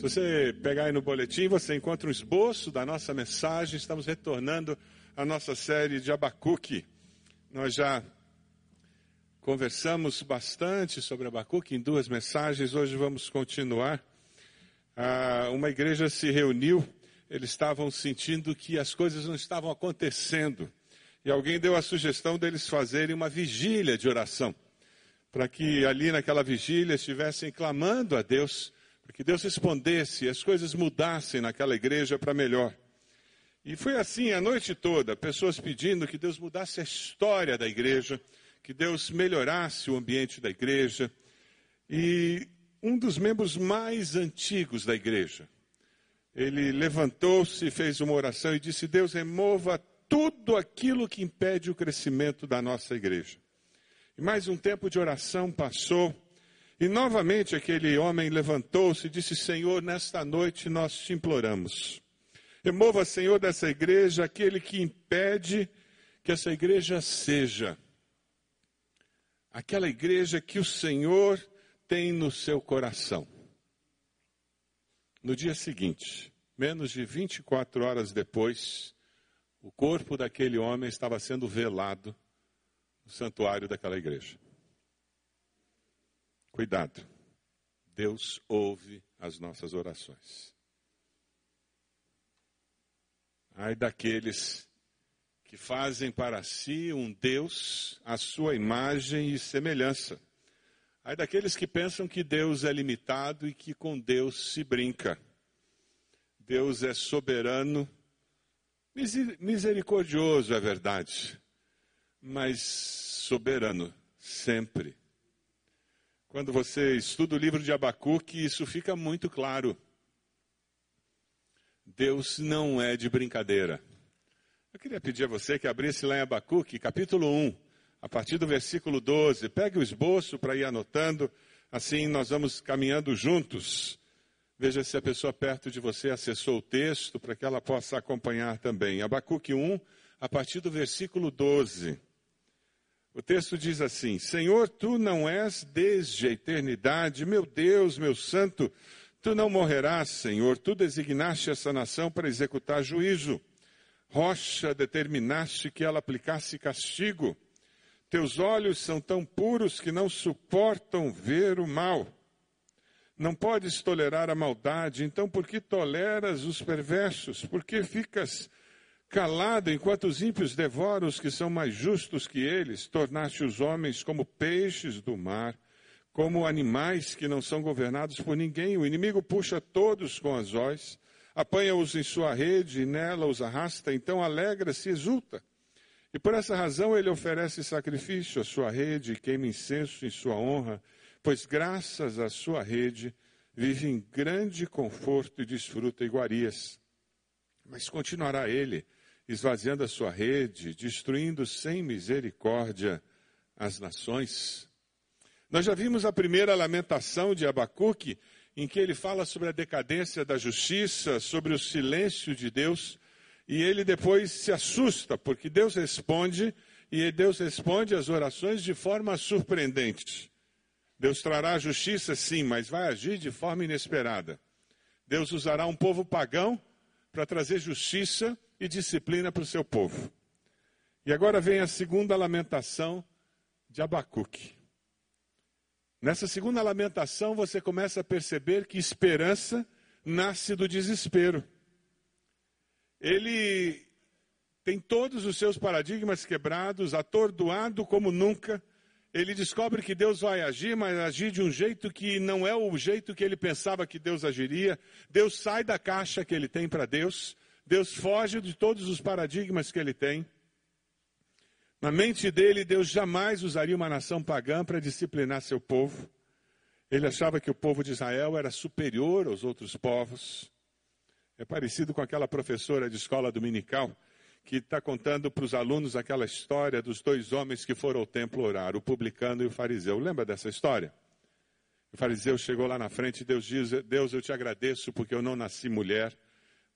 Se você pegar aí no boletim, você encontra um esboço da nossa mensagem. Estamos retornando à nossa série de Abacuque. Nós já conversamos bastante sobre Abacuque em duas mensagens. Hoje vamos continuar. Ah, uma igreja se reuniu, eles estavam sentindo que as coisas não estavam acontecendo. E alguém deu a sugestão deles fazerem uma vigília de oração, para que ali naquela vigília estivessem clamando a Deus para que Deus respondesse as coisas mudassem naquela igreja para melhor. E foi assim a noite toda, pessoas pedindo que Deus mudasse a história da igreja, que Deus melhorasse o ambiente da igreja. E um dos membros mais antigos da igreja, ele levantou-se, fez uma oração e disse: Deus remova tudo aquilo que impede o crescimento da nossa igreja. E mais um tempo de oração passou. E novamente aquele homem levantou-se e disse: Senhor, nesta noite nós te imploramos. Remova, Senhor, dessa igreja aquele que impede que essa igreja seja aquela igreja que o Senhor tem no seu coração. No dia seguinte, menos de 24 horas depois, o corpo daquele homem estava sendo velado no santuário daquela igreja. Cuidado. Deus ouve as nossas orações. Ai daqueles que fazem para si um Deus à sua imagem e semelhança. Ai daqueles que pensam que Deus é limitado e que com Deus se brinca. Deus é soberano, misericordioso, é verdade, mas soberano sempre. Quando você estuda o livro de Abacuque, isso fica muito claro. Deus não é de brincadeira. Eu queria pedir a você que abrisse lá em Abacuque, capítulo 1, a partir do versículo 12. Pegue o esboço para ir anotando, assim nós vamos caminhando juntos. Veja se a pessoa perto de você acessou o texto para que ela possa acompanhar também. Abacuque 1, a partir do versículo 12. O texto diz assim: Senhor, tu não és desde a eternidade, meu Deus, meu santo, tu não morrerás, Senhor, tu designaste essa nação para executar juízo. Rocha, determinaste que ela aplicasse castigo. Teus olhos são tão puros que não suportam ver o mal. Não podes tolerar a maldade, então por que toleras os perversos? Por que ficas Calado enquanto os ímpios devoram os que são mais justos que eles, tornaste os homens como peixes do mar, como animais que não são governados por ninguém. O inimigo puxa todos com as apanha-os em sua rede e nela os arrasta, então alegra-se e exulta. E por essa razão ele oferece sacrifício à sua rede e queima incenso em sua honra, pois graças à sua rede vive em grande conforto e desfruta iguarias. Mas continuará ele esvaziando a sua rede, destruindo sem misericórdia as nações. Nós já vimos a primeira lamentação de Abacuque, em que ele fala sobre a decadência da justiça, sobre o silêncio de Deus, e ele depois se assusta, porque Deus responde, e Deus responde às orações de forma surpreendente. Deus trará justiça, sim, mas vai agir de forma inesperada. Deus usará um povo pagão para trazer justiça e disciplina para o seu povo. E agora vem a segunda lamentação de Abacuque. Nessa segunda lamentação, você começa a perceber que esperança nasce do desespero. Ele tem todos os seus paradigmas quebrados, atordoado como nunca. Ele descobre que Deus vai agir, mas agir de um jeito que não é o jeito que ele pensava que Deus agiria. Deus sai da caixa que ele tem para Deus. Deus foge de todos os paradigmas que ele tem. Na mente dele, Deus jamais usaria uma nação pagã para disciplinar seu povo. Ele achava que o povo de Israel era superior aos outros povos. É parecido com aquela professora de escola dominical que está contando para os alunos aquela história dos dois homens que foram ao templo orar, o publicano e o fariseu. Lembra dessa história? O fariseu chegou lá na frente e Deus diz: Deus, eu te agradeço porque eu não nasci mulher,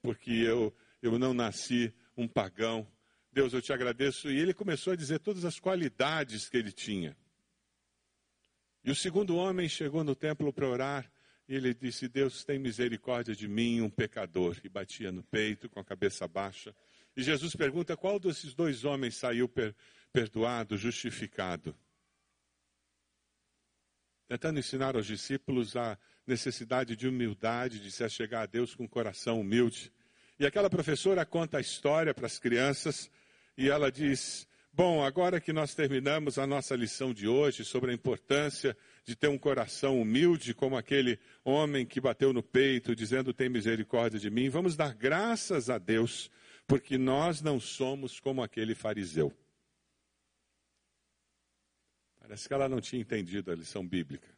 porque eu eu não nasci um pagão. Deus, eu te agradeço. E ele começou a dizer todas as qualidades que ele tinha. E o segundo homem chegou no templo para orar E ele disse: Deus tem misericórdia de mim, um pecador. E batia no peito com a cabeça baixa. E Jesus pergunta: qual desses dois homens saiu per perdoado, justificado? Tentando ensinar aos discípulos a necessidade de humildade, de se achegar a Deus com um coração humilde. E aquela professora conta a história para as crianças e ela diz: Bom, agora que nós terminamos a nossa lição de hoje sobre a importância de ter um coração humilde, como aquele homem que bateu no peito, dizendo: Tem misericórdia de mim, vamos dar graças a Deus, porque nós não somos como aquele fariseu. Parece que ela não tinha entendido a lição bíblica.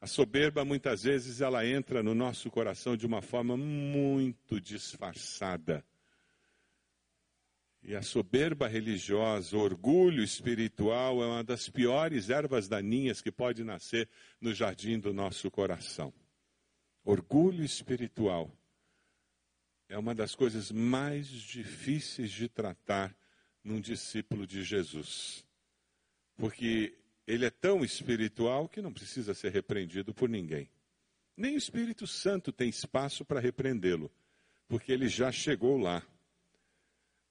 A soberba, muitas vezes, ela entra no nosso coração de uma forma muito disfarçada e a soberba religiosa, o orgulho espiritual é uma das piores ervas daninhas que pode nascer no jardim do nosso coração. Orgulho espiritual é uma das coisas mais difíceis de tratar num discípulo de Jesus. Porque ele é tão espiritual que não precisa ser repreendido por ninguém. Nem o Espírito Santo tem espaço para repreendê-lo, porque ele já chegou lá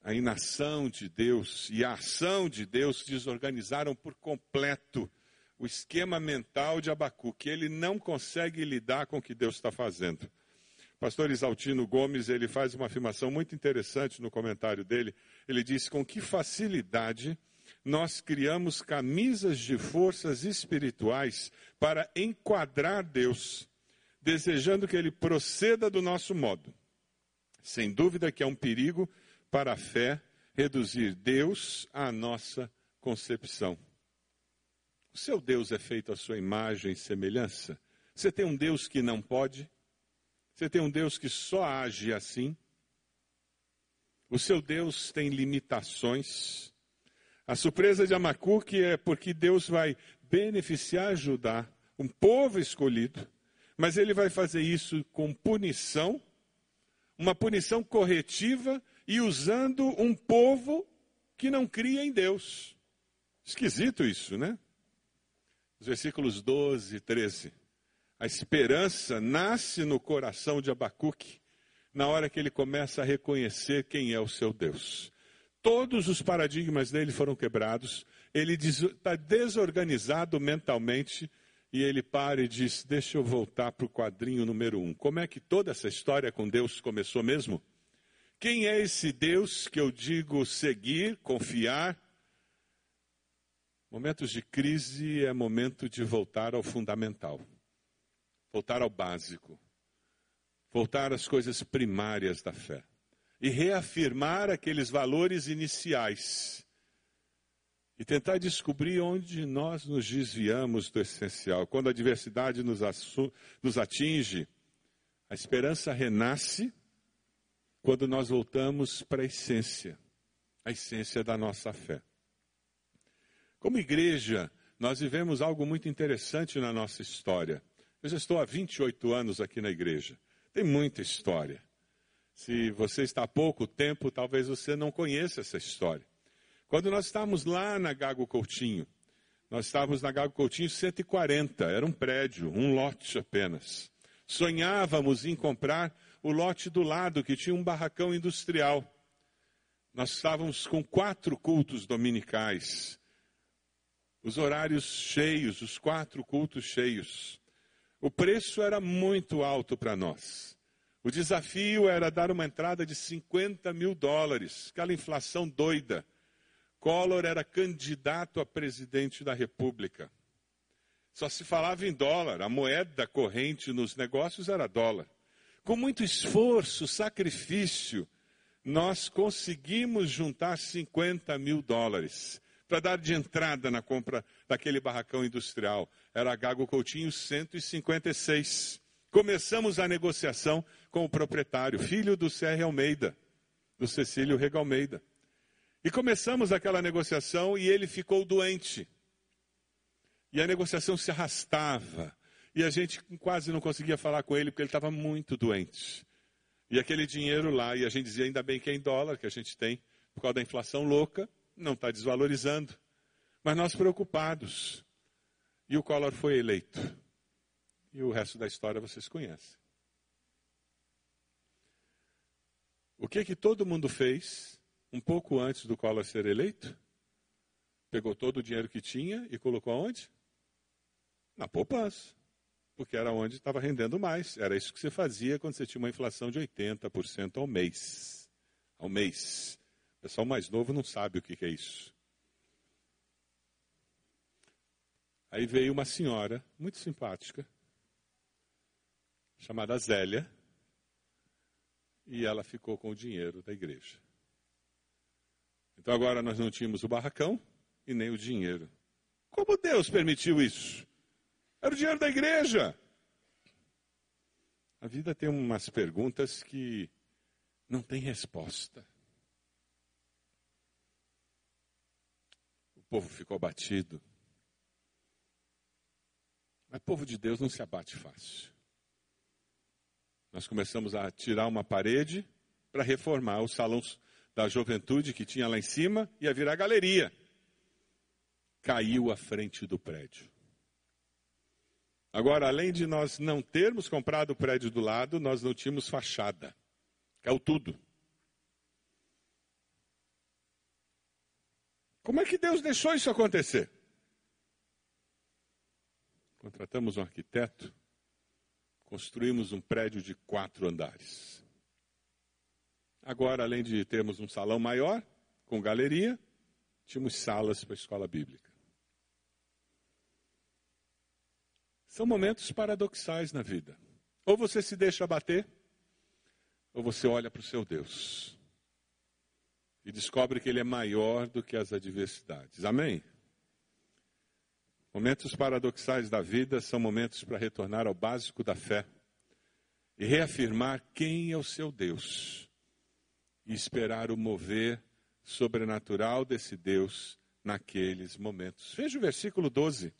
a inação de Deus e a ação de Deus desorganizaram por completo o esquema mental de Abacuque. Ele não consegue lidar com o que Deus está fazendo. Pastor Isaltino Gomes ele faz uma afirmação muito interessante no comentário dele. Ele diz: com que facilidade nós criamos camisas de forças espirituais para enquadrar Deus, desejando que Ele proceda do nosso modo. Sem dúvida que é um perigo para a fé reduzir Deus à nossa concepção. O seu Deus é feito à sua imagem e semelhança? Você tem um Deus que não pode? Você tem um Deus que só age assim? O seu Deus tem limitações? A surpresa de Amacuque é porque Deus vai beneficiar, ajudar um povo escolhido, mas ele vai fazer isso com punição, uma punição corretiva e usando um povo que não cria em Deus. Esquisito isso, né? Os versículos 12 e 13. A esperança nasce no coração de Abacuque na hora que ele começa a reconhecer quem é o seu Deus. Todos os paradigmas dele foram quebrados, ele está desorganizado mentalmente e ele para e diz: Deixa eu voltar para o quadrinho número um. Como é que toda essa história com Deus começou mesmo? Quem é esse Deus que eu digo seguir, confiar? Momentos de crise é momento de voltar ao fundamental, voltar ao básico, voltar às coisas primárias da fé e reafirmar aqueles valores iniciais e tentar descobrir onde nós nos desviamos do essencial. Quando a adversidade nos, nos atinge, a esperança renasce quando nós voltamos para a essência, a essência da nossa fé. Como igreja, nós vivemos algo muito interessante na nossa história. Eu já estou há 28 anos aqui na igreja. Tem muita história. Se você está há pouco tempo, talvez você não conheça essa história. Quando nós estávamos lá na Gago Coutinho, nós estávamos na Gago Coutinho 140, era um prédio, um lote apenas. Sonhávamos em comprar o lote do lado, que tinha um barracão industrial. Nós estávamos com quatro cultos dominicais. Os horários cheios, os quatro cultos cheios. O preço era muito alto para nós. O desafio era dar uma entrada de 50 mil dólares, aquela inflação doida. Collor era candidato a presidente da República. Só se falava em dólar, a moeda corrente nos negócios era dólar. Com muito esforço, sacrifício, nós conseguimos juntar 50 mil dólares para dar de entrada na compra daquele barracão industrial. Era Gago Coutinho 156. Começamos a negociação com o proprietário, filho do C.R. Almeida, do Cecílio Rega Almeida. E começamos aquela negociação e ele ficou doente. E a negociação se arrastava. E a gente quase não conseguia falar com ele porque ele estava muito doente. E aquele dinheiro lá, e a gente dizia, ainda bem que é em dólar que a gente tem, por causa da inflação louca, não está desvalorizando. Mas nós preocupados. E o Collor foi eleito. E o resto da história vocês conhecem. O que que todo mundo fez um pouco antes do Collor ser eleito? Pegou todo o dinheiro que tinha e colocou aonde? Na poupança. Porque era onde estava rendendo mais. Era isso que você fazia quando você tinha uma inflação de 80% ao mês. Ao mês. O pessoal mais novo não sabe o que, que é isso. Aí veio uma senhora muito simpática, chamada Zélia, e ela ficou com o dinheiro da igreja. Então agora nós não tínhamos o barracão e nem o dinheiro. Como Deus permitiu isso? Era o dinheiro da igreja. A vida tem umas perguntas que não tem resposta. O povo ficou abatido. Mas povo de Deus não se abate fácil. Nós começamos a tirar uma parede para reformar os salões da juventude que tinha lá em cima e a virar galeria. Caiu à frente do prédio. Agora, além de nós não termos comprado o prédio do lado, nós não tínhamos fachada. Caiu tudo. Como é que Deus deixou isso acontecer? Contratamos um arquiteto construímos um prédio de quatro andares. Agora, além de termos um salão maior, com galeria, tínhamos salas para a escola bíblica. São momentos paradoxais na vida. Ou você se deixa abater, ou você olha para o seu Deus e descobre que Ele é maior do que as adversidades. Amém? Momentos paradoxais da vida são momentos para retornar ao básico da fé e reafirmar quem é o seu Deus e esperar o mover sobrenatural desse Deus naqueles momentos. Veja o versículo 12.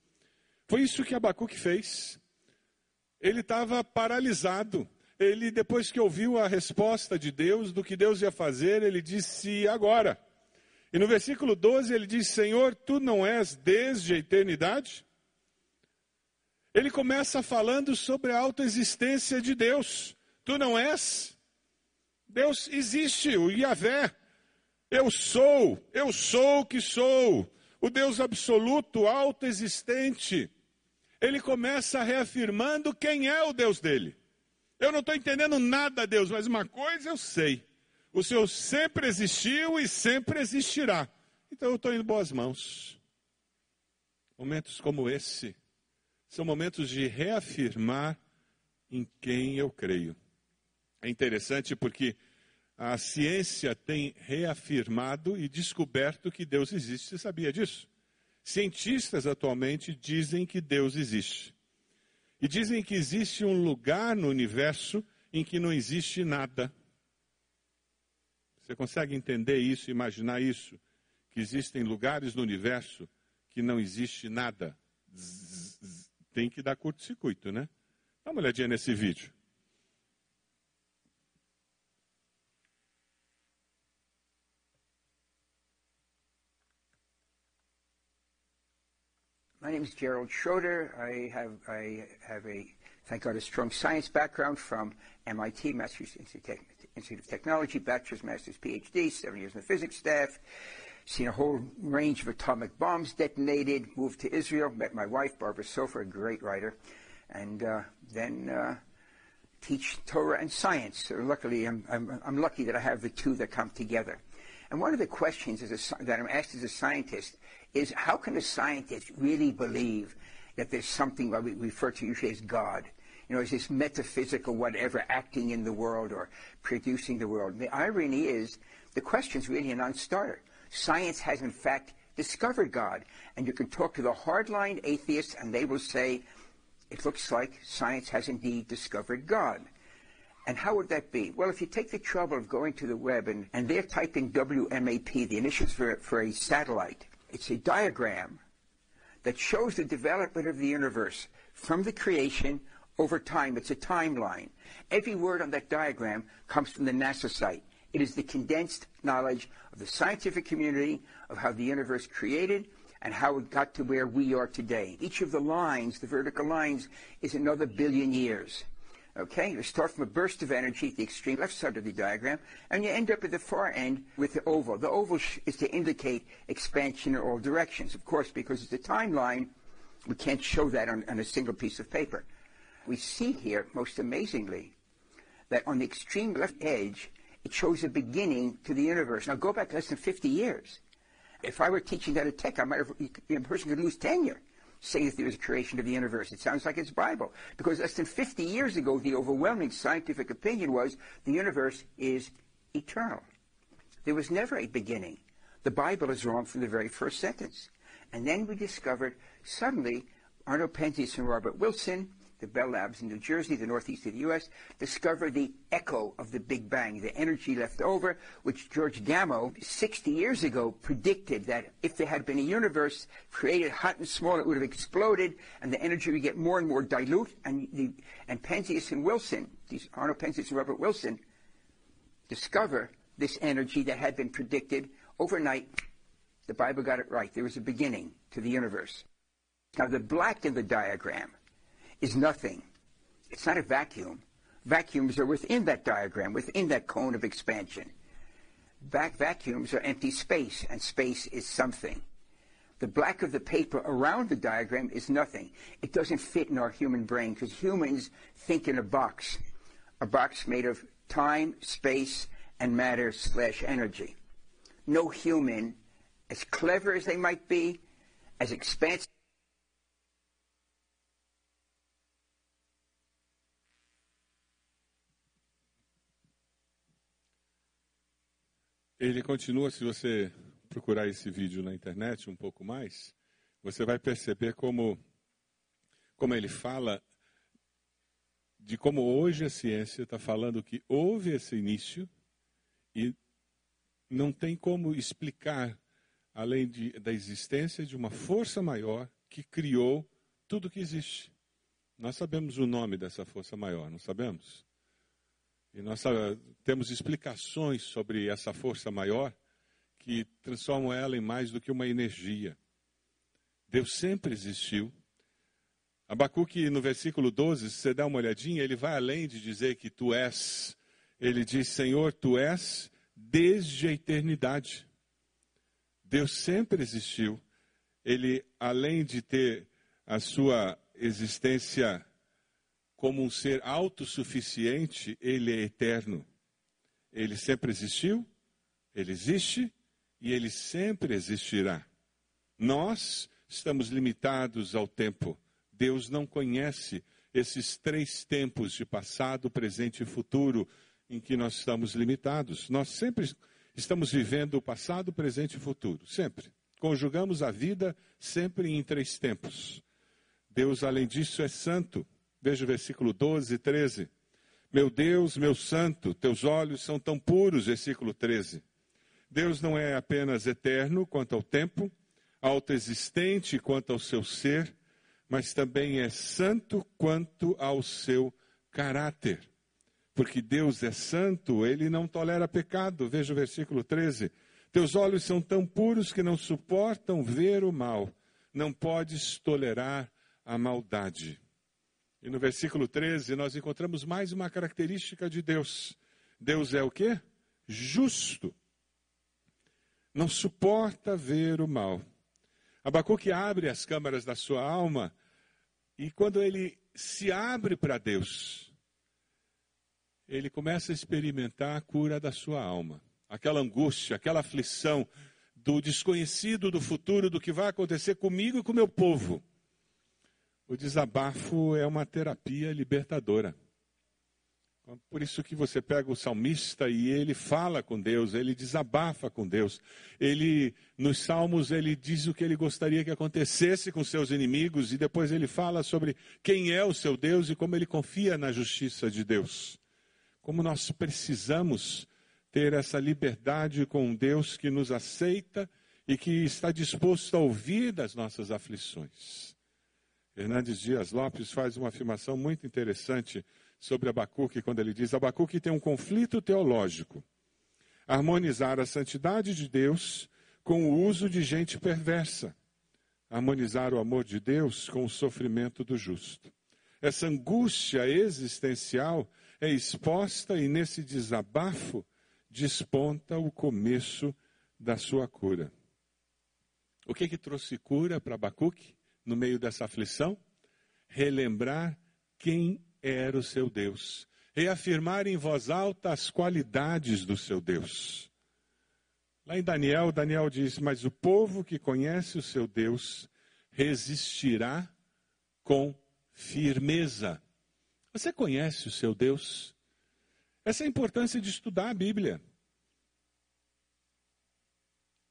Foi isso que Abacuque fez. Ele estava paralisado. Ele, depois que ouviu a resposta de Deus, do que Deus ia fazer, ele disse: agora. E no versículo 12 ele diz: Senhor, tu não és desde a eternidade? Ele começa falando sobre a autoexistência de Deus. Tu não és? Deus existe, o Yahvé. Eu sou, eu sou que sou. O Deus absoluto, autoexistente. Ele começa reafirmando quem é o Deus dele. Eu não estou entendendo nada, Deus, mas uma coisa eu sei. O Senhor sempre existiu e sempre existirá. Então eu estou em boas mãos. Momentos como esse são momentos de reafirmar em quem eu creio. É interessante porque a ciência tem reafirmado e descoberto que Deus existe. Você sabia disso? Cientistas atualmente dizem que Deus existe. E dizem que existe um lugar no universo em que não existe nada. Você consegue entender isso, imaginar isso? Que existem lugares no universo que não existe nada. Tem que dar curto-circuito, né? Dá uma olhadinha nesse vídeo. My name is Gerald Schroeder. I have, I have a, thank God, a strong science background from MIT, Massachusetts Institute of Technology, bachelor's, master's, PhD, seven years in the physics staff, seen a whole range of atomic bombs detonated, moved to Israel, met my wife, Barbara Sofer, a great writer, and uh, then uh, teach Torah and science. So luckily, I'm, I'm, I'm, lucky that I have the two that come together. And one of the questions a, that I'm asked as a scientist is how can a scientist really believe that there's something what we refer to usually as God? You know, is this metaphysical whatever acting in the world or producing the world? The irony is, the question's really a non-starter. Science has in fact discovered God, and you can talk to the hardline atheists, and they will say, it looks like science has indeed discovered God. And how would that be? Well, if you take the trouble of going to the web and, and they're typing WMAP, the initials for, for a satellite, it's a diagram that shows the development of the universe from the creation over time. It's a timeline. Every word on that diagram comes from the NASA site. It is the condensed knowledge of the scientific community of how the universe created and how it got to where we are today. Each of the lines, the vertical lines, is another billion years. Okay, you start from a burst of energy at the extreme left side of the diagram, and you end up at the far end with the oval. The oval is to indicate expansion in all directions, of course, because it's a timeline. We can't show that on, on a single piece of paper. We see here, most amazingly, that on the extreme left edge, it shows a beginning to the universe. Now go back less than 50 years. If I were teaching that at Tech, I might have, a person could lose tenure saying that there was a creation of the universe. It sounds like it's Bible. Because less than 50 years ago, the overwhelming scientific opinion was the universe is eternal. There was never a beginning. The Bible is wrong from the very first sentence. And then we discovered suddenly Arno Penzias and Robert Wilson the Bell Labs in New Jersey, the northeast of the U.S., discovered the echo of the Big Bang, the energy left over, which George Gamow, 60 years ago, predicted that if there had been a universe created hot and small, it would have exploded, and the energy would get more and more dilute. And, the, and Penzias and Wilson, these Arno Penzias and Robert Wilson, discover this energy that had been predicted overnight. The Bible got it right. There was a beginning to the universe. Now, the black in the diagram is nothing. It's not a vacuum. Vacuums are within that diagram, within that cone of expansion. Back vacuums are empty space, and space is something. The black of the paper around the diagram is nothing. It doesn't fit in our human brain because humans think in a box, a box made of time, space, and matter slash energy. No human, as clever as they might be, as expansive Ele continua, se você procurar esse vídeo na internet um pouco mais, você vai perceber como, como ele fala de como hoje a ciência está falando que houve esse início e não tem como explicar, além de, da existência de uma força maior que criou tudo que existe. Nós sabemos o nome dessa força maior, não sabemos? E nós temos explicações sobre essa força maior que transformam ela em mais do que uma energia. Deus sempre existiu. Abacuque, no versículo 12, se você dá uma olhadinha, ele vai além de dizer que tu és. Ele diz: Senhor, tu és desde a eternidade. Deus sempre existiu. Ele, além de ter a sua existência como um ser autossuficiente, ele é eterno. Ele sempre existiu, ele existe e ele sempre existirá. Nós estamos limitados ao tempo. Deus não conhece esses três tempos de passado, presente e futuro em que nós estamos limitados. Nós sempre estamos vivendo o passado, presente e futuro, sempre. Conjugamos a vida sempre em três tempos. Deus, além disso, é santo. Veja o versículo 12 e 13. Meu Deus, meu santo, teus olhos são tão puros, versículo 13. Deus não é apenas eterno quanto ao tempo, autoexistente quanto ao seu ser, mas também é santo quanto ao seu caráter. Porque Deus é santo, ele não tolera pecado. Veja o versículo 13. Teus olhos são tão puros que não suportam ver o mal. Não podes tolerar a maldade. E no versículo 13 nós encontramos mais uma característica de Deus. Deus é o quê? Justo. Não suporta ver o mal. Abacuque abre as câmaras da sua alma e quando ele se abre para Deus, ele começa a experimentar a cura da sua alma. Aquela angústia, aquela aflição do desconhecido, do futuro, do que vai acontecer comigo e com meu povo. O desabafo é uma terapia libertadora. Por isso que você pega o salmista e ele fala com Deus, ele desabafa com Deus. Ele nos salmos ele diz o que ele gostaria que acontecesse com seus inimigos e depois ele fala sobre quem é o seu Deus e como ele confia na justiça de Deus. Como nós precisamos ter essa liberdade com um Deus que nos aceita e que está disposto a ouvir das nossas aflições. Hernandes Dias Lopes faz uma afirmação muito interessante sobre Abacuque, quando ele diz: Abacuque tem um conflito teológico. Harmonizar a santidade de Deus com o uso de gente perversa. harmonizar o amor de Deus com o sofrimento do justo. Essa angústia existencial é exposta e nesse desabafo desponta o começo da sua cura. O que que trouxe cura para Abacuque no meio dessa aflição? Relembrar quem era o seu Deus. Reafirmar em voz alta as qualidades do seu Deus. Lá em Daniel, Daniel diz: Mas o povo que conhece o seu Deus resistirá com firmeza. Você conhece o seu Deus? Essa é a importância de estudar a Bíblia.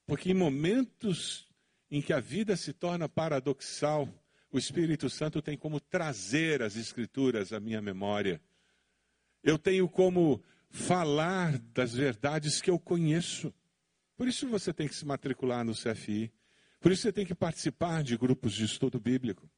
Porque em momentos em que a vida se torna paradoxal, o Espírito Santo tem como trazer as Escrituras à minha memória. Eu tenho como falar das verdades que eu conheço. Por isso você tem que se matricular no CFI. Por isso você tem que participar de grupos de estudo bíblico.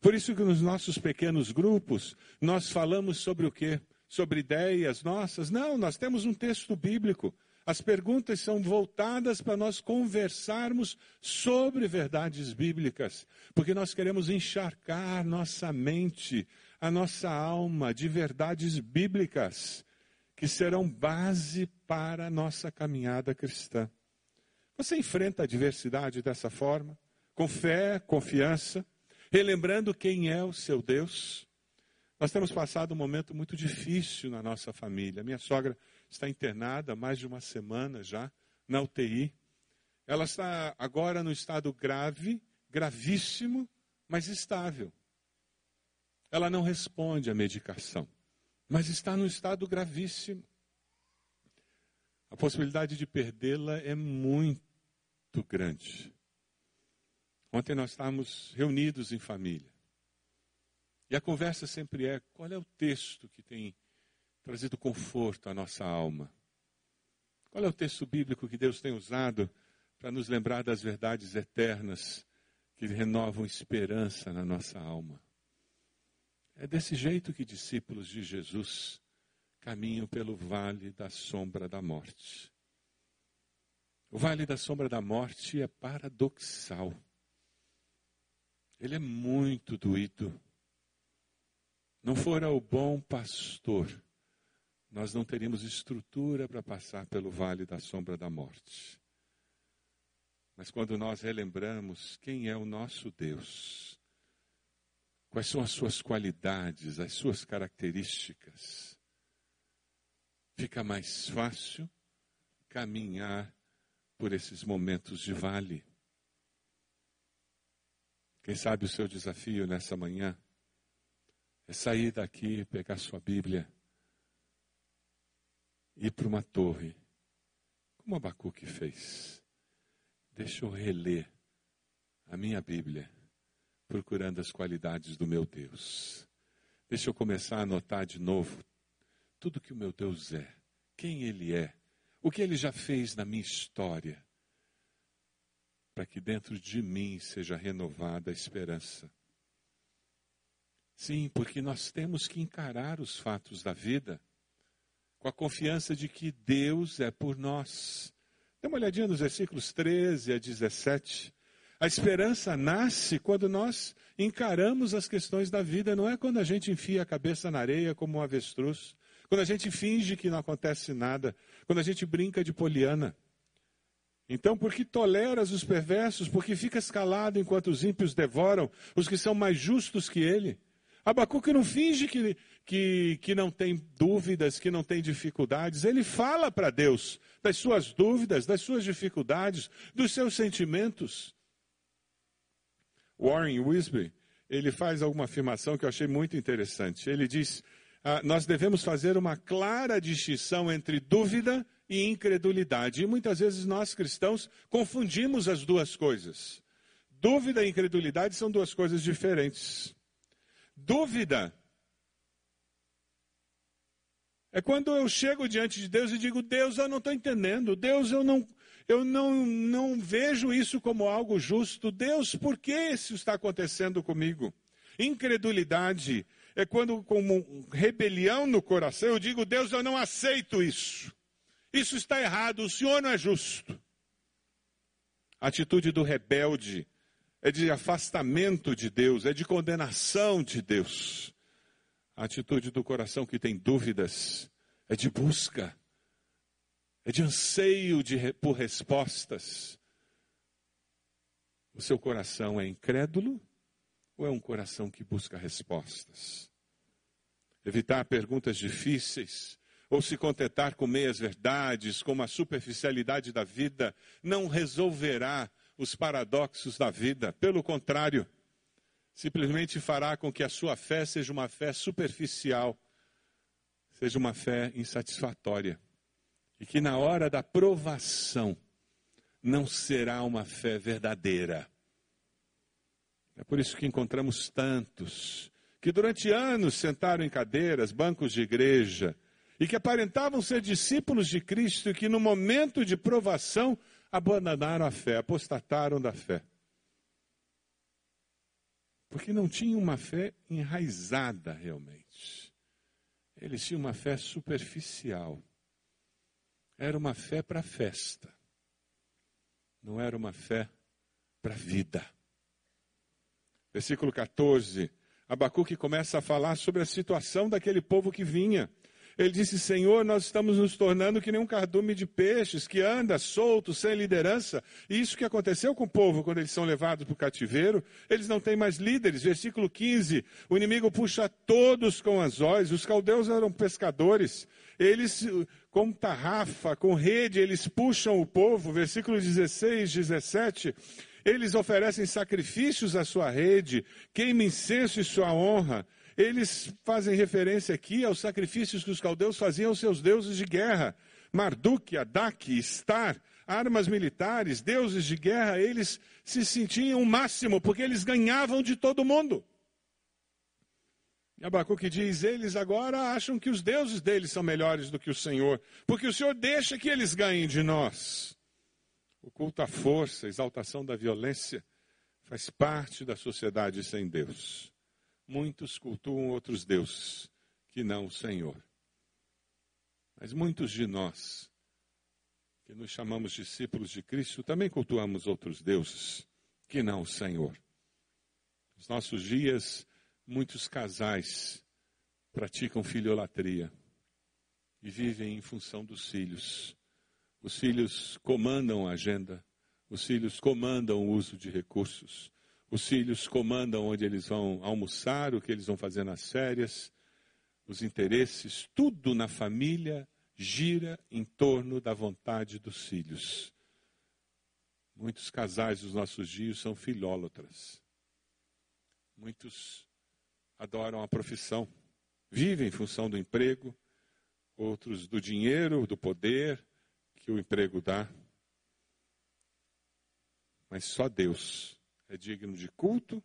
Por isso que nos nossos pequenos grupos nós falamos sobre o quê? Sobre ideias nossas? Não, nós temos um texto bíblico. As perguntas são voltadas para nós conversarmos sobre verdades bíblicas, porque nós queremos encharcar nossa mente, a nossa alma de verdades bíblicas que serão base para a nossa caminhada cristã. Você enfrenta a adversidade dessa forma, com fé, confiança, relembrando quem é o seu Deus. Nós temos passado um momento muito difícil na nossa família. Minha sogra está internada há mais de uma semana já na UTI. Ela está agora no estado grave, gravíssimo, mas estável. Ela não responde à medicação, mas está no estado gravíssimo. A possibilidade de perdê-la é muito grande. Ontem nós estávamos reunidos em família. E a conversa sempre é: qual é o texto que tem trazido conforto à nossa alma? Qual é o texto bíblico que Deus tem usado para nos lembrar das verdades eternas que renovam esperança na nossa alma? É desse jeito que discípulos de Jesus caminham pelo vale da sombra da morte. O vale da sombra da morte é paradoxal. Ele é muito doído. Não fora o bom pastor, nós não teríamos estrutura para passar pelo vale da sombra da morte. Mas quando nós relembramos quem é o nosso Deus, quais são as suas qualidades, as suas características, fica mais fácil caminhar por esses momentos de vale. Quem sabe o seu desafio nessa manhã é sair daqui, pegar sua Bíblia, ir para uma torre, como Abacuque fez. Deixa eu reler a minha Bíblia, procurando as qualidades do meu Deus. Deixa eu começar a anotar de novo tudo que o meu Deus é, quem Ele é, o que ele já fez na minha história, para que dentro de mim seja renovada a esperança. Sim, porque nós temos que encarar os fatos da vida com a confiança de que Deus é por nós. Dê uma olhadinha nos versículos 13 a 17. A esperança nasce quando nós encaramos as questões da vida, não é quando a gente enfia a cabeça na areia como um avestruz. Quando a gente finge que não acontece nada, quando a gente brinca de poliana. Então, por que toleras os perversos? Porque ficas calado enquanto os ímpios devoram os que são mais justos que ele? Abacuque não finge que, que, que não tem dúvidas, que não tem dificuldades. Ele fala para Deus das suas dúvidas, das suas dificuldades, dos seus sentimentos. Warren Wisby, ele faz alguma afirmação que eu achei muito interessante. Ele diz ah, nós devemos fazer uma clara distinção entre dúvida e incredulidade. E muitas vezes nós cristãos confundimos as duas coisas. Dúvida e incredulidade são duas coisas diferentes. Dúvida é quando eu chego diante de Deus e digo: Deus, eu não estou entendendo. Deus, eu não, eu não, não vejo isso como algo justo. Deus, por que isso está acontecendo comigo? Incredulidade é quando, como rebelião no coração, eu digo: Deus, eu não aceito isso. Isso está errado, o Senhor não é justo. Atitude do rebelde é de afastamento de Deus, é de condenação de Deus. A atitude do coração que tem dúvidas é de busca, é de anseio de, por respostas. O seu coração é incrédulo ou é um coração que busca respostas? Evitar perguntas difíceis ou se contentar com meias verdades, com a superficialidade da vida, não resolverá os paradoxos da vida. Pelo contrário, simplesmente fará com que a sua fé seja uma fé superficial, seja uma fé insatisfatória. E que na hora da provação não será uma fé verdadeira. É por isso que encontramos tantos que durante anos sentaram em cadeiras, bancos de igreja, e que aparentavam ser discípulos de Cristo que no momento de provação abandonaram a fé, apostataram da fé. Porque não tinham uma fé enraizada realmente. Eles tinham uma fé superficial. Era uma fé para festa. Não era uma fé para a vida. Versículo 14. Abacuque começa a falar sobre a situação daquele povo que vinha. Ele disse: Senhor, nós estamos nos tornando que nem um cardume de peixes que anda solto, sem liderança. E isso que aconteceu com o povo quando eles são levados para o cativeiro. Eles não têm mais líderes. Versículo 15: O inimigo puxa todos com anzóis. Os caldeus eram pescadores. Eles, com tarrafa, com rede, eles puxam o povo. Versículo 16, 17. Eles oferecem sacrifícios à sua rede, queimam incenso em sua honra eles fazem referência aqui aos sacrifícios que os caldeus faziam aos seus deuses de guerra. Marduk, Adak, Star, armas militares, deuses de guerra, eles se sentiam o máximo, porque eles ganhavam de todo mundo. E Abacuque diz: eles agora acham que os deuses deles são melhores do que o Senhor, porque o Senhor deixa que eles ganhem de nós. O culto à força, a exaltação da violência, faz parte da sociedade sem Deus muitos cultuam outros deuses que não o Senhor. Mas muitos de nós, que nos chamamos discípulos de Cristo, também cultuamos outros deuses que não o Senhor. Nos nossos dias, muitos casais praticam filiolatria e vivem em função dos filhos. Os filhos comandam a agenda, os filhos comandam o uso de recursos, os filhos comandam onde eles vão almoçar, o que eles vão fazer nas férias, os interesses, tudo na família gira em torno da vontade dos filhos. Muitos casais dos nossos dias são filólatras. Muitos adoram a profissão, vivem em função do emprego, outros do dinheiro, do poder que o emprego dá. Mas só Deus é digno de culto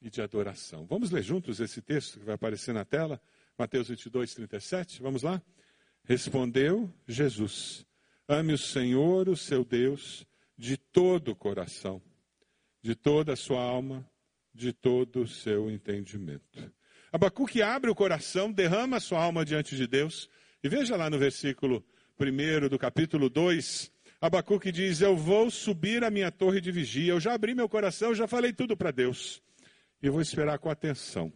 e de adoração. Vamos ler juntos esse texto que vai aparecer na tela, Mateus 22, 37. Vamos lá? Respondeu Jesus: Ame o Senhor, o seu Deus, de todo o coração, de toda a sua alma, de todo o seu entendimento. Abacuque abre o coração, derrama a sua alma diante de Deus, e veja lá no versículo 1 do capítulo 2, Abacuque diz: Eu vou subir a minha torre de vigia. Eu já abri meu coração, já falei tudo para Deus. E eu vou esperar com atenção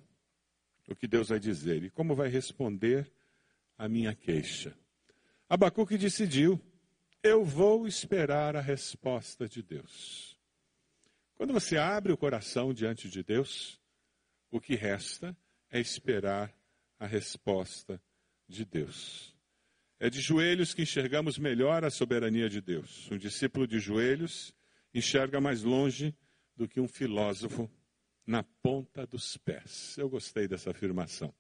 o que Deus vai dizer e como vai responder a minha queixa. Abacuque decidiu: Eu vou esperar a resposta de Deus. Quando você abre o coração diante de Deus, o que resta é esperar a resposta de Deus. É de joelhos que enxergamos melhor a soberania de Deus. Um discípulo de joelhos enxerga mais longe do que um filósofo na ponta dos pés. Eu gostei dessa afirmação.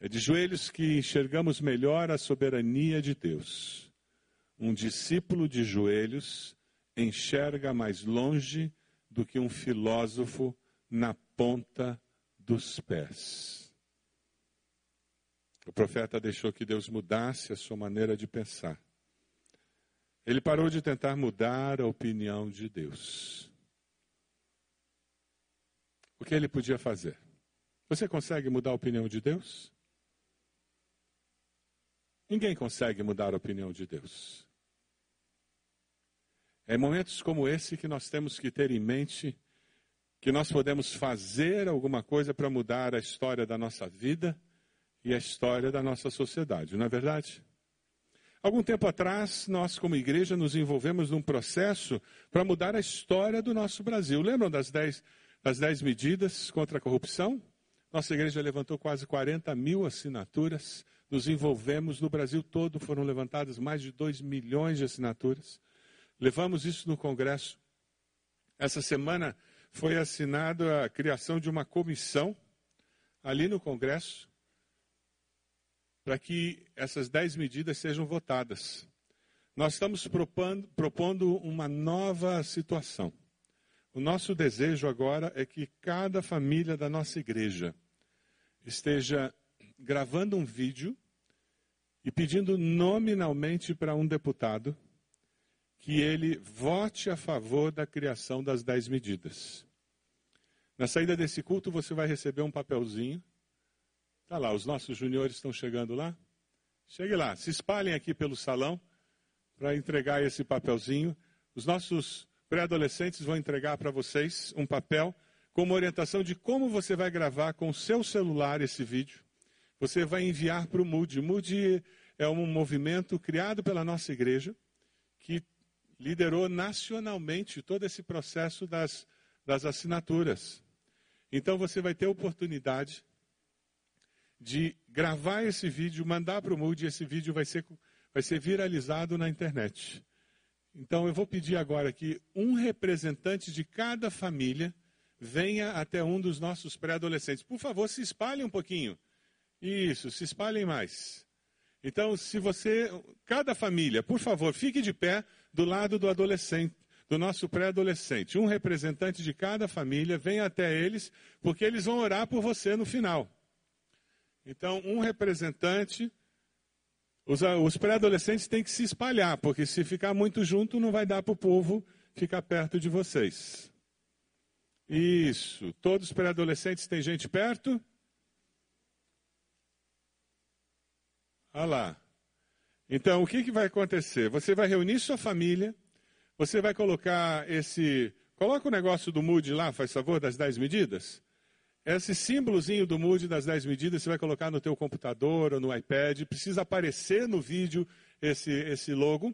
É de joelhos que enxergamos melhor a soberania de Deus. Um discípulo de joelhos enxerga mais longe do que um filósofo na ponta dos pés. O profeta deixou que Deus mudasse a sua maneira de pensar. Ele parou de tentar mudar a opinião de Deus. O que ele podia fazer? Você consegue mudar a opinião de Deus? Ninguém consegue mudar a opinião de Deus. É momentos como esse que nós temos que ter em mente que nós podemos fazer alguma coisa para mudar a história da nossa vida e a história da nossa sociedade, não é verdade? Algum tempo atrás, nós, como igreja, nos envolvemos num processo para mudar a história do nosso Brasil. Lembram das dez, das dez medidas contra a corrupção? Nossa igreja levantou quase 40 mil assinaturas. Nos envolvemos no Brasil todo, foram levantadas mais de 2 milhões de assinaturas. Levamos isso no Congresso. Essa semana foi assinada a criação de uma comissão ali no Congresso para que essas dez medidas sejam votadas. Nós estamos propondo, propondo uma nova situação. O nosso desejo agora é que cada família da nossa igreja esteja gravando um vídeo e pedindo nominalmente para um deputado que ele vote a favor da criação das dez medidas. Na saída desse culto, você vai receber um papelzinho. Está lá, os nossos juniores estão chegando lá. Chegue lá, se espalhem aqui pelo salão para entregar esse papelzinho. Os nossos pré-adolescentes vão entregar para vocês um papel com uma orientação de como você vai gravar com o seu celular esse vídeo. Você vai enviar para o. O Mood é um movimento criado pela nossa igreja que liderou nacionalmente todo esse processo das, das assinaturas. Então você vai ter oportunidade de gravar esse vídeo, mandar para o Moody, e esse vídeo vai ser, vai ser viralizado na internet. Então eu vou pedir agora que um representante de cada família venha até um dos nossos pré-adolescentes. Por favor, se espalhem um pouquinho. Isso, se espalhem mais. Então, se você, cada família, por favor, fique de pé do lado do adolescente do nosso pré-adolescente. Um representante de cada família vem até eles, porque eles vão orar por você no final. Então, um representante. Os, os pré-adolescentes têm que se espalhar, porque se ficar muito junto, não vai dar para o povo ficar perto de vocês. Isso. Todos os pré-adolescentes têm gente perto? Olha lá. Então, o que, que vai acontecer? Você vai reunir sua família você vai colocar esse. Coloca o negócio do Mood lá, faz favor, das 10 medidas. Esse símbolozinho do Mood das 10 medidas você vai colocar no teu computador ou no iPad. Precisa aparecer no vídeo esse, esse logo.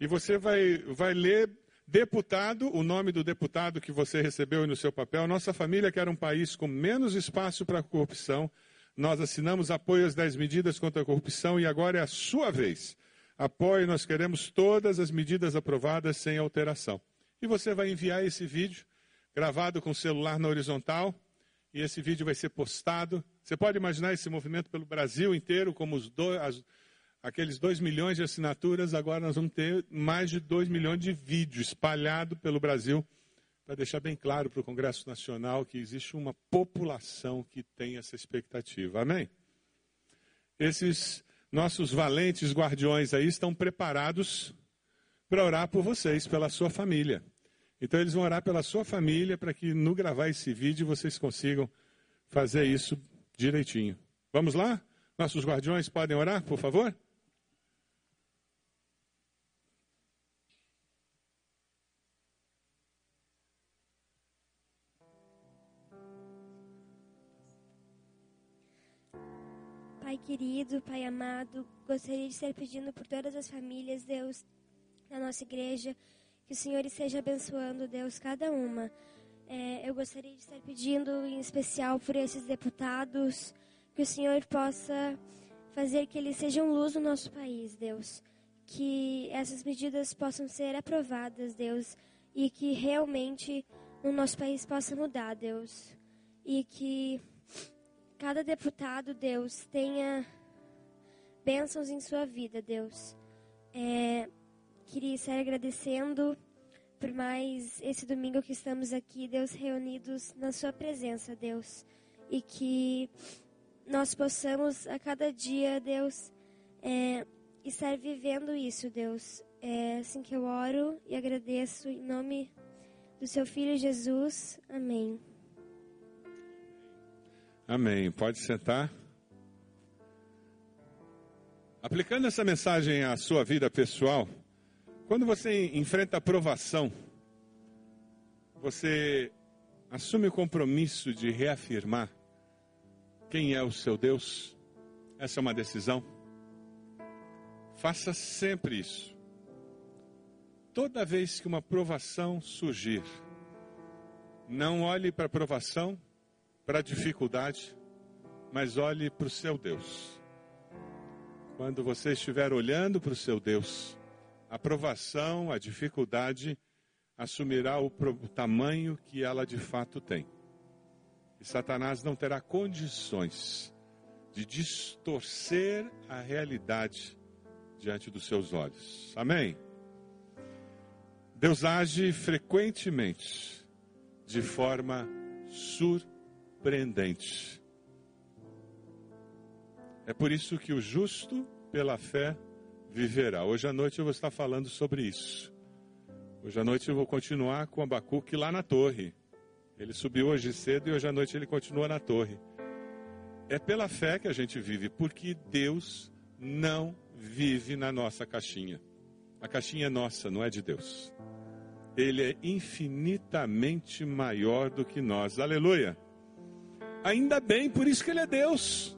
E você vai, vai ler deputado, o nome do deputado que você recebeu no seu papel. Nossa família quer um país com menos espaço para a corrupção. Nós assinamos apoio às 10 medidas contra a corrupção e agora é a sua vez apoie, nós queremos todas as medidas aprovadas sem alteração. E você vai enviar esse vídeo, gravado com o celular na horizontal, e esse vídeo vai ser postado. Você pode imaginar esse movimento pelo Brasil inteiro, como dois, as, aqueles 2 milhões de assinaturas, agora nós vamos ter mais de 2 milhões de vídeos espalhados pelo Brasil, para deixar bem claro para o Congresso Nacional que existe uma população que tem essa expectativa. Amém? Esses nossos valentes guardiões aí estão preparados para orar por vocês, pela sua família. Então eles vão orar pela sua família para que no gravar esse vídeo vocês consigam fazer isso direitinho. Vamos lá? Nossos guardiões podem orar, por favor? Pai querido, Pai amado, gostaria de estar pedindo por todas as famílias, Deus, na nossa igreja, que o Senhor esteja abençoando, Deus, cada uma. É, eu gostaria de estar pedindo em especial por esses deputados, que o Senhor possa fazer que eles sejam luz no nosso país, Deus. Que essas medidas possam ser aprovadas, Deus, e que realmente o nosso país possa mudar, Deus. E que cada deputado, Deus, tenha bênçãos em sua vida, Deus. É, queria estar agradecendo por mais esse domingo que estamos aqui, Deus, reunidos na Sua presença, Deus. E que nós possamos a cada dia, Deus, é, estar vivendo isso, Deus. É assim que eu oro e agradeço em nome do Seu Filho Jesus. Amém. Amém. Pode sentar. Aplicando essa mensagem à sua vida pessoal, Quando você enfrenta a provação, você assume o compromisso de reafirmar quem é o seu Deus. Essa é uma decisão. Faça sempre isso. Toda vez que uma provação surgir, não olhe para a provação, para a dificuldade, mas olhe para o seu Deus. Quando você estiver olhando para o seu Deus, a provação, a dificuldade, assumirá o, o tamanho que ela de fato tem. E Satanás não terá condições de distorcer a realidade diante dos seus olhos. Amém? Deus age frequentemente de forma surpreendente. É por isso que o justo, pela fé, viverá. Hoje à noite eu vou estar falando sobre isso. Hoje à noite eu vou continuar com Abacuque lá na torre. Ele subiu hoje cedo e hoje à noite ele continua na torre. É pela fé que a gente vive, porque Deus não vive na nossa caixinha. A caixinha é nossa, não é de Deus. Ele é infinitamente maior do que nós. Aleluia. Ainda bem, por isso que ele é Deus.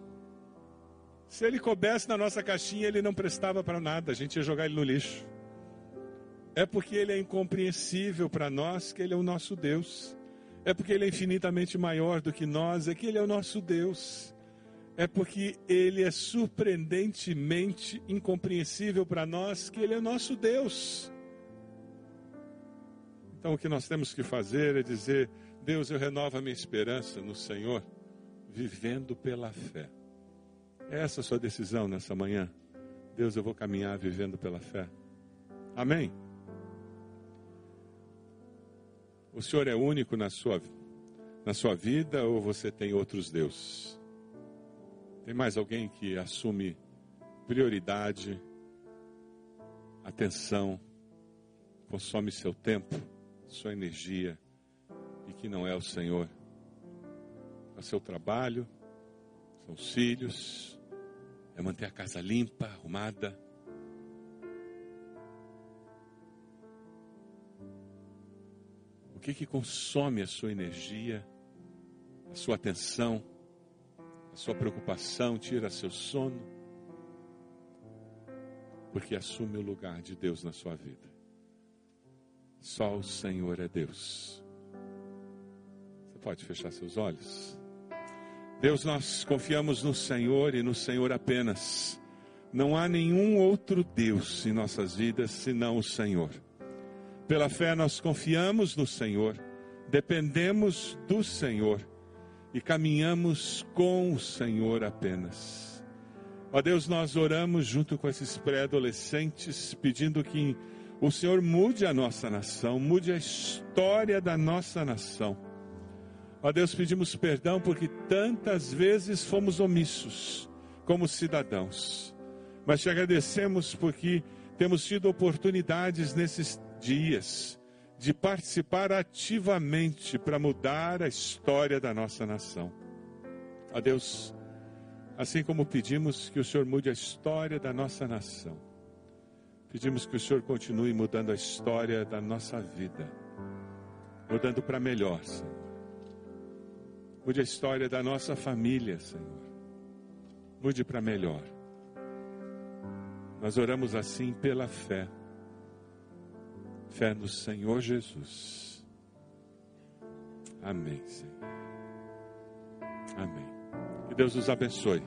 Se ele coubesse na nossa caixinha, ele não prestava para nada, a gente ia jogar ele no lixo. É porque ele é incompreensível para nós que ele é o nosso Deus. É porque ele é infinitamente maior do que nós, é que ele é o nosso Deus. É porque ele é surpreendentemente incompreensível para nós que ele é o nosso Deus. Então o que nós temos que fazer é dizer: Deus, eu renovo a minha esperança no Senhor, vivendo pela fé. É essa a sua decisão nessa manhã? Deus, eu vou caminhar vivendo pela fé. Amém? O Senhor é único na sua, na sua vida ou você tem outros deuses? Tem mais alguém que assume prioridade, atenção, consome seu tempo, sua energia e que não é o Senhor? É o seu trabalho, são os filhos, é manter a casa limpa, arrumada. O que que consome a sua energia, a sua atenção, a sua preocupação, tira seu sono? Porque assume o lugar de Deus na sua vida. Só o Senhor é Deus. Você pode fechar seus olhos? Deus, nós confiamos no Senhor e no Senhor apenas. Não há nenhum outro Deus em nossas vidas senão o Senhor. Pela fé nós confiamos no Senhor, dependemos do Senhor e caminhamos com o Senhor apenas. Ó Deus, nós oramos junto com esses pré-adolescentes, pedindo que o Senhor mude a nossa nação, mude a história da nossa nação Ó Deus, pedimos perdão porque tantas vezes fomos omissos como cidadãos. Mas te agradecemos porque temos tido oportunidades nesses dias de participar ativamente para mudar a história da nossa nação. Ó Deus, assim como pedimos que o Senhor mude a história da nossa nação, pedimos que o Senhor continue mudando a história da nossa vida, mudando para melhor, Senhor. Mude a história da nossa família, Senhor. Mude para melhor. Nós oramos assim pela fé. Fé no Senhor Jesus. Amém, Senhor. Amém. Que Deus nos abençoe.